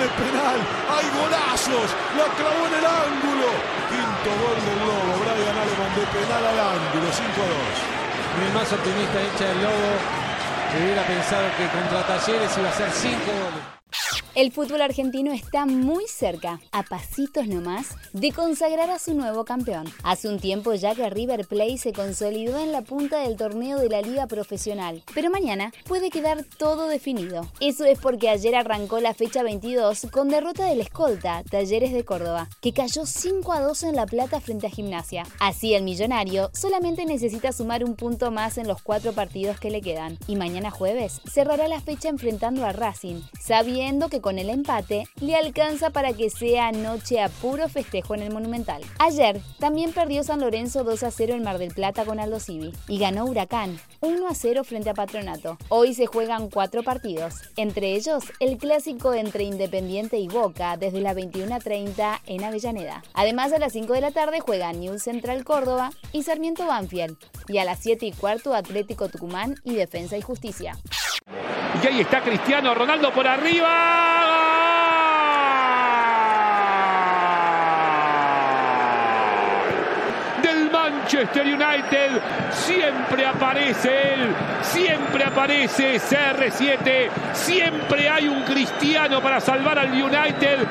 De penal, hay golazos, la clavó en el ángulo. Quinto gol del Lobo, Brian Aleman de penal al ángulo, 5 a 2. El más optimista hincha del Lobo hubiera pensado que contra Talleres iba a ser 5 goles. El fútbol argentino está muy cerca, a pasitos nomás, de consagrar a su nuevo campeón. Hace un tiempo ya que River Plate se consolidó en la punta del torneo de la liga profesional, pero mañana puede quedar todo definido. Eso es porque ayer arrancó la fecha 22 con derrota del escolta, Talleres de Córdoba, que cayó 5 a 2 en La Plata frente a Gimnasia. Así el millonario solamente necesita sumar un punto más en los cuatro partidos que le quedan, y mañana jueves cerrará la fecha enfrentando a Racing, sabiendo que con el empate le alcanza para que sea noche a puro festejo en el Monumental. Ayer también perdió San Lorenzo 2 a 0 en Mar del Plata con Aldo Civi y ganó Huracán 1 a 0 frente a Patronato. Hoy se juegan cuatro partidos, entre ellos el clásico entre Independiente y Boca desde las 21.30 en Avellaneda. Además a las 5 de la tarde juegan New Central Córdoba y Sarmiento Banfield y a las 7 y cuarto Atlético Tucumán y Defensa y Justicia. Y ahí está Cristiano Ronaldo por arriba. Del Manchester United siempre aparece él, siempre aparece CR7, siempre hay un cristiano para salvar al United.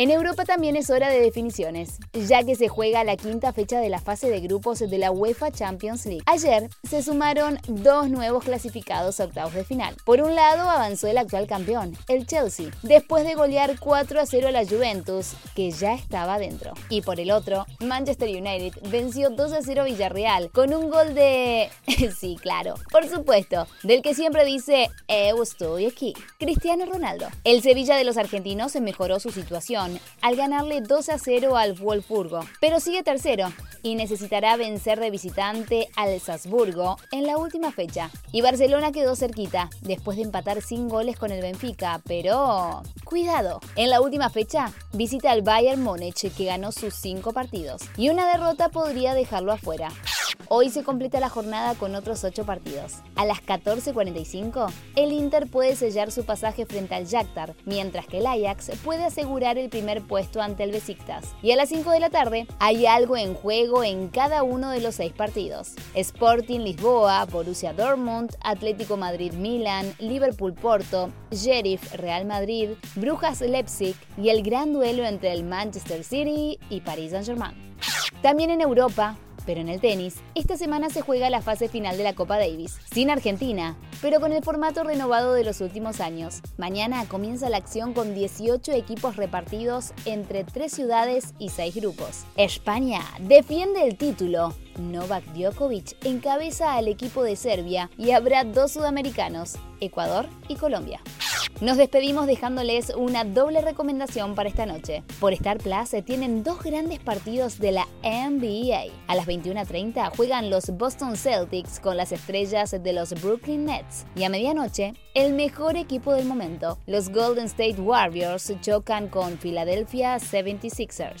En Europa también es hora de definiciones, ya que se juega la quinta fecha de la fase de grupos de la UEFA Champions League. Ayer se sumaron dos nuevos clasificados a octavos de final. Por un lado avanzó el actual campeón, el Chelsea, después de golear 4 a 0 a la Juventus, que ya estaba dentro. Y por el otro, Manchester United venció 2 a 0 a Villarreal con un gol de... sí, claro, por supuesto, del que siempre dice, eu estoy aquí, Cristiano Ronaldo. El Sevilla de los argentinos mejoró su situación al ganarle 2 a 0 al Wolfsburgo, pero sigue tercero y necesitará vencer de visitante al Salzburgo en la última fecha. Y Barcelona quedó cerquita después de empatar sin goles con el Benfica, pero cuidado, en la última fecha visita al Bayern Múnich que ganó sus 5 partidos y una derrota podría dejarlo afuera. Hoy se completa la jornada con otros 8 partidos. A las 14.45, el Inter puede sellar su pasaje frente al Shakhtar, mientras que el Ajax puede asegurar el primer puesto ante el Besiktas. Y a las 5 de la tarde, hay algo en juego en cada uno de los 6 partidos. Sporting Lisboa, Borussia Dortmund, Atlético Madrid Milan, Liverpool Porto, Sheriff Real Madrid, Brujas Leipzig y el gran duelo entre el Manchester City y Paris Saint-Germain. También en Europa, pero en el tenis, esta semana se juega la fase final de la Copa Davis, sin Argentina, pero con el formato renovado de los últimos años. Mañana comienza la acción con 18 equipos repartidos entre tres ciudades y seis grupos. España defiende el título. Novak Djokovic encabeza al equipo de Serbia y habrá dos sudamericanos, Ecuador y Colombia. Nos despedimos dejándoles una doble recomendación para esta noche. Por Star Plus tienen dos grandes partidos de la NBA. A las 21.30 juegan los Boston Celtics con las estrellas de los Brooklyn Nets. Y a medianoche, el mejor equipo del momento, los Golden State Warriors, chocan con Philadelphia 76ers.